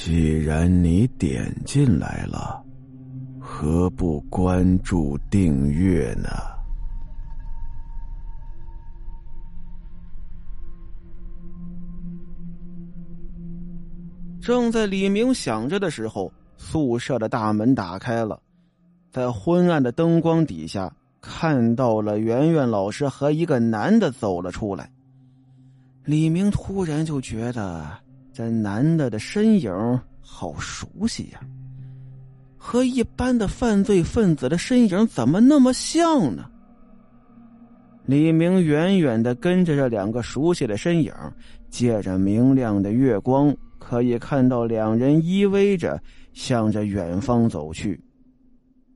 既然你点进来了，何不关注订阅呢？正在李明想着的时候，宿舍的大门打开了，在昏暗的灯光底下，看到了圆圆老师和一个男的走了出来。李明突然就觉得这男的的身影好熟悉呀，和一般的犯罪分子的身影怎么那么像呢？李明远远的跟着这两个熟悉的身影，借着明亮的月光。可以看到两人依偎着，向着远方走去。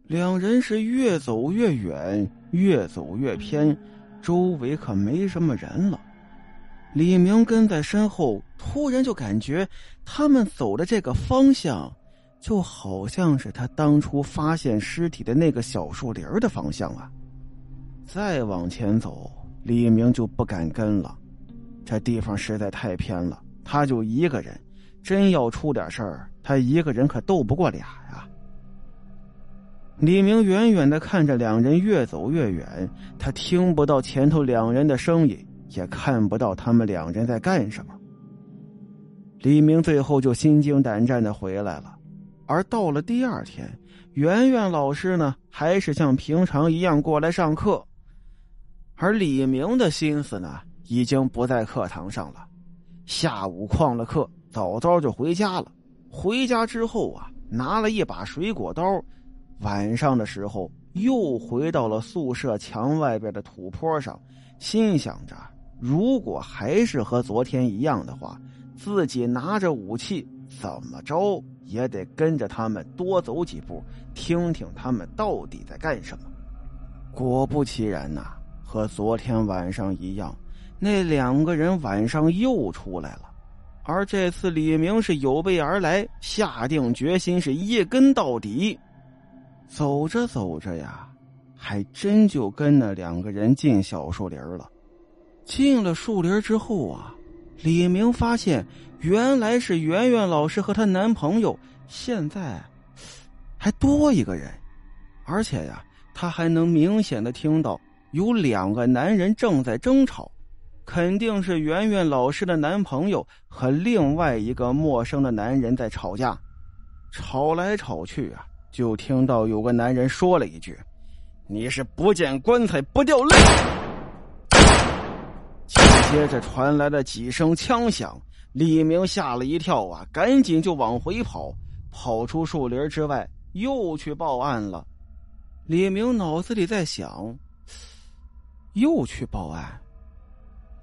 两人是越走越远，越走越偏，周围可没什么人了。李明跟在身后，突然就感觉他们走的这个方向，就好像是他当初发现尸体的那个小树林的方向啊！再往前走，李明就不敢跟了，这地方实在太偏了，他就一个人。真要出点事儿，他一个人可斗不过俩呀。李明远远的看着两人越走越远，他听不到前头两人的声音，也看不到他们两人在干什么。李明最后就心惊胆战的回来了。而到了第二天，圆圆老师呢，还是像平常一样过来上课，而李明的心思呢，已经不在课堂上了。下午旷了课。早早就回家了。回家之后啊，拿了一把水果刀。晚上的时候，又回到了宿舍墙外边的土坡上，心想着，如果还是和昨天一样的话，自己拿着武器，怎么着也得跟着他们多走几步，听听他们到底在干什么。果不其然呐，和昨天晚上一样，那两个人晚上又出来了。而这次李明是有备而来，下定决心是一跟到底。走着走着呀，还真就跟那两个人进小树林了。进了树林之后啊，李明发现原来是圆圆老师和她男朋友，现在还多一个人，而且呀，他还能明显的听到有两个男人正在争吵。肯定是圆圆老师的男朋友和另外一个陌生的男人在吵架，吵来吵去啊，就听到有个男人说了一句：“你是不见棺材不掉泪。”接着传来了几声枪响，李明吓了一跳啊，赶紧就往回跑，跑出树林之外，又去报案了。李明脑子里在想：又去报案。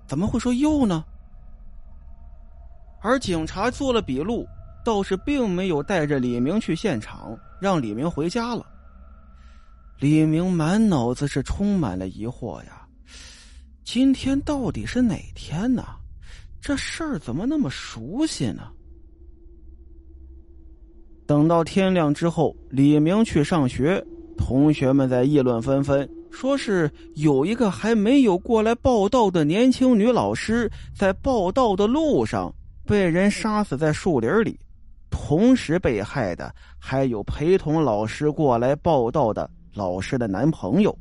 怎么会说又呢？而警察做了笔录，倒是并没有带着李明去现场，让李明回家了。李明满脑子是充满了疑惑呀，今天到底是哪天呢？这事儿怎么那么熟悉呢？等到天亮之后，李明去上学，同学们在议论纷纷。说是有一个还没有过来报道的年轻女老师，在报道的路上被人杀死在树林里，同时被害的还有陪同老师过来报道的老师的男朋友。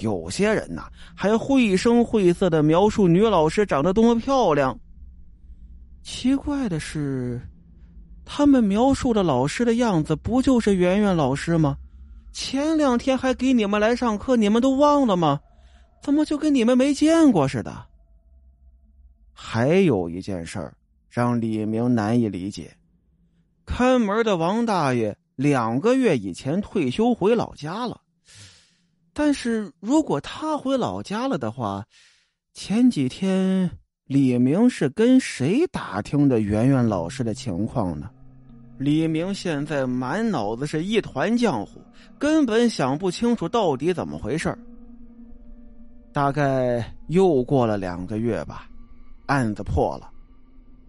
有些人呐，还绘声绘色的描述女老师长得多么漂亮。奇怪的是，他们描述的老师的样子，不就是圆圆老师吗？前两天还给你们来上课，你们都忘了吗？怎么就跟你们没见过似的？还有一件事儿让李明难以理解：看门的王大爷两个月以前退休回老家了，但是如果他回老家了的话，前几天李明是跟谁打听的圆圆老师的情况呢？李明现在满脑子是一团浆糊，根本想不清楚到底怎么回事大概又过了两个月吧，案子破了，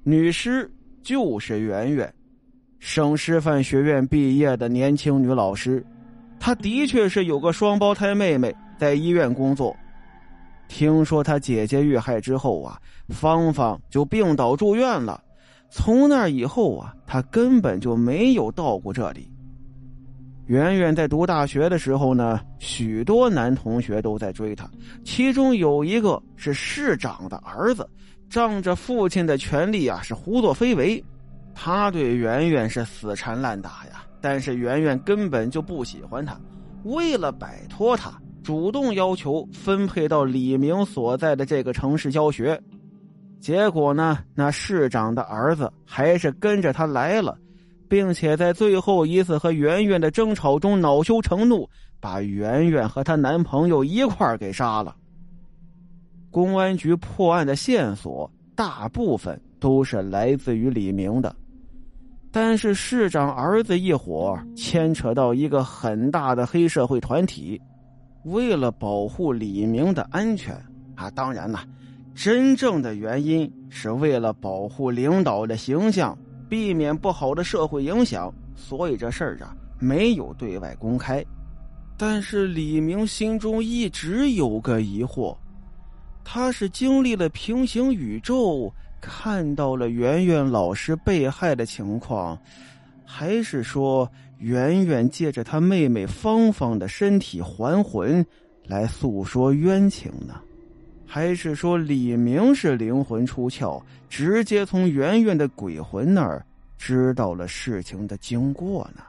女尸就是圆圆，省师范学院毕业的年轻女老师，他的确是有个双胞胎妹妹在医院工作。听说他姐姐遇害之后啊，芳芳就病倒住院了。从那以后啊，他根本就没有到过这里。圆圆在读大学的时候呢，许多男同学都在追她，其中有一个是市长的儿子，仗着父亲的权力啊，是胡作非为。他对圆圆是死缠烂打呀，但是圆圆根本就不喜欢他。为了摆脱他，主动要求分配到李明所在的这个城市教学。结果呢，那市长的儿子还是跟着他来了。并且在最后一次和圆圆的争吵中恼羞成怒，把圆圆和她男朋友一块给杀了。公安局破案的线索大部分都是来自于李明的，但是市长儿子一伙牵扯到一个很大的黑社会团体，为了保护李明的安全啊，当然了，真正的原因是为了保护领导的形象。避免不好的社会影响，所以这事儿啊没有对外公开。但是李明心中一直有个疑惑：他是经历了平行宇宙，看到了圆圆老师被害的情况，还是说圆圆借着他妹妹芳芳的身体还魂来诉说冤情呢？还是说李明是灵魂出窍，直接从圆圆的鬼魂那儿知道了事情的经过呢？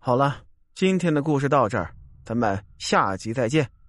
好了，今天的故事到这儿，咱们下集再见。